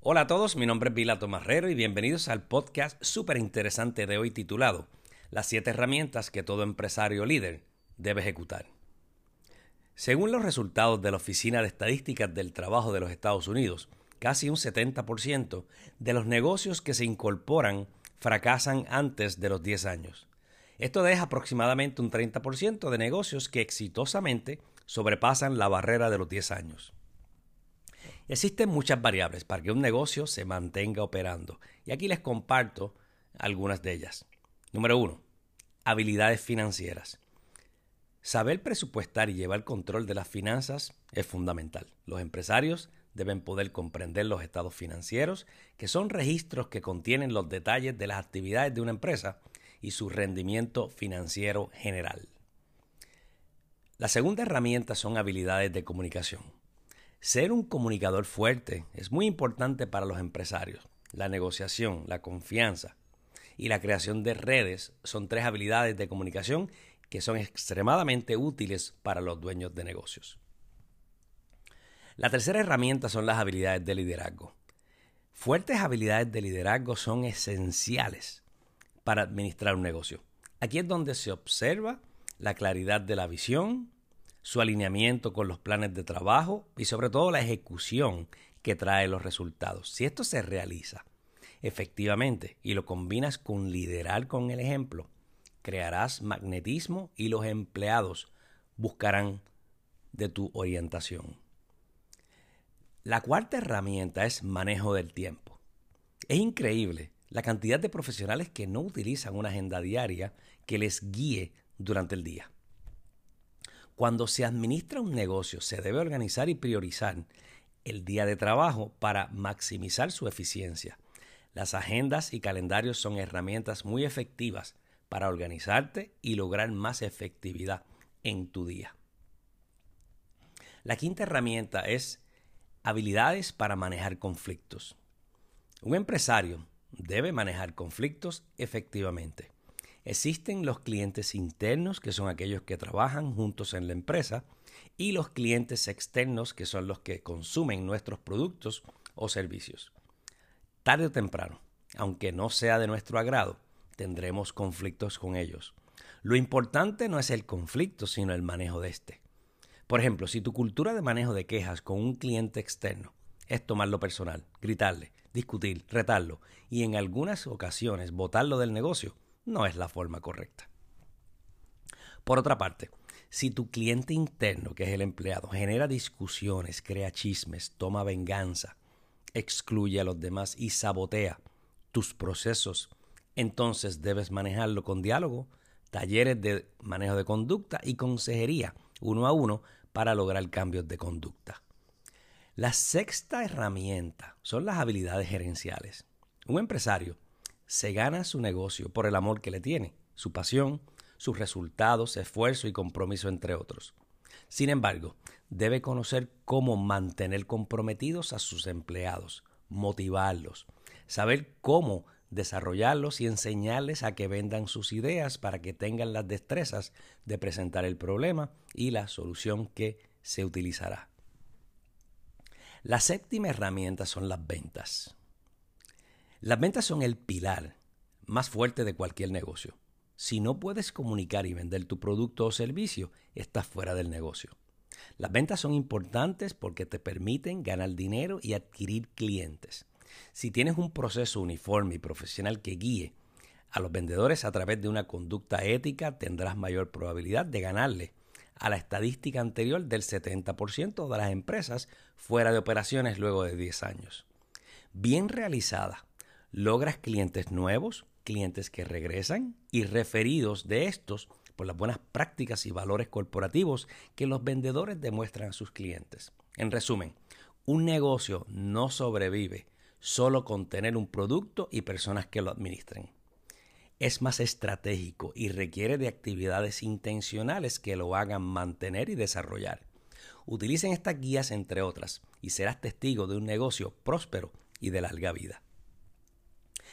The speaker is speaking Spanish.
Hola a todos, mi nombre es Vilato Marrero y bienvenidos al podcast súper interesante de hoy titulado Las siete herramientas que todo empresario líder debe ejecutar. Según los resultados de la Oficina de Estadísticas del Trabajo de los Estados Unidos, casi un 70% de los negocios que se incorporan fracasan antes de los 10 años. Esto deja aproximadamente un 30% de negocios que exitosamente sobrepasan la barrera de los 10 años. Existen muchas variables para que un negocio se mantenga operando y aquí les comparto algunas de ellas. Número 1. Habilidades financieras. Saber presupuestar y llevar control de las finanzas es fundamental. Los empresarios deben poder comprender los estados financieros, que son registros que contienen los detalles de las actividades de una empresa y su rendimiento financiero general. La segunda herramienta son habilidades de comunicación. Ser un comunicador fuerte es muy importante para los empresarios. La negociación, la confianza y la creación de redes son tres habilidades de comunicación que son extremadamente útiles para los dueños de negocios. La tercera herramienta son las habilidades de liderazgo. Fuertes habilidades de liderazgo son esenciales para administrar un negocio. Aquí es donde se observa la claridad de la visión, su alineamiento con los planes de trabajo y sobre todo la ejecución que trae los resultados. Si esto se realiza efectivamente y lo combinas con liderar con el ejemplo, crearás magnetismo y los empleados buscarán de tu orientación. La cuarta herramienta es manejo del tiempo. Es increíble la cantidad de profesionales que no utilizan una agenda diaria que les guíe durante el día. Cuando se administra un negocio, se debe organizar y priorizar el día de trabajo para maximizar su eficiencia. Las agendas y calendarios son herramientas muy efectivas para organizarte y lograr más efectividad en tu día. La quinta herramienta es Habilidades para manejar conflictos. Un empresario debe manejar conflictos efectivamente. Existen los clientes internos, que son aquellos que trabajan juntos en la empresa, y los clientes externos, que son los que consumen nuestros productos o servicios. Tarde o temprano, aunque no sea de nuestro agrado, tendremos conflictos con ellos. Lo importante no es el conflicto, sino el manejo de este. Por ejemplo, si tu cultura de manejo de quejas con un cliente externo es tomarlo personal, gritarle, discutir, retarlo y en algunas ocasiones botarlo del negocio, no es la forma correcta. Por otra parte, si tu cliente interno, que es el empleado, genera discusiones, crea chismes, toma venganza, excluye a los demás y sabotea tus procesos, entonces debes manejarlo con diálogo, talleres de manejo de conducta y consejería uno a uno para lograr cambios de conducta. La sexta herramienta son las habilidades gerenciales. Un empresario se gana su negocio por el amor que le tiene, su pasión, sus resultados, esfuerzo y compromiso, entre otros. Sin embargo, debe conocer cómo mantener comprometidos a sus empleados, motivarlos, saber cómo desarrollarlos y enseñarles a que vendan sus ideas para que tengan las destrezas de presentar el problema y la solución que se utilizará. La séptima herramienta son las ventas. Las ventas son el pilar más fuerte de cualquier negocio. Si no puedes comunicar y vender tu producto o servicio, estás fuera del negocio. Las ventas son importantes porque te permiten ganar dinero y adquirir clientes. Si tienes un proceso uniforme y profesional que guíe a los vendedores a través de una conducta ética, tendrás mayor probabilidad de ganarle a la estadística anterior del 70% de las empresas fuera de operaciones luego de 10 años. Bien realizada, logras clientes nuevos, clientes que regresan y referidos de estos por las buenas prácticas y valores corporativos que los vendedores demuestran a sus clientes. En resumen, un negocio no sobrevive solo con tener un producto y personas que lo administren. Es más estratégico y requiere de actividades intencionales que lo hagan mantener y desarrollar. Utilicen estas guías entre otras y serás testigo de un negocio próspero y de larga vida.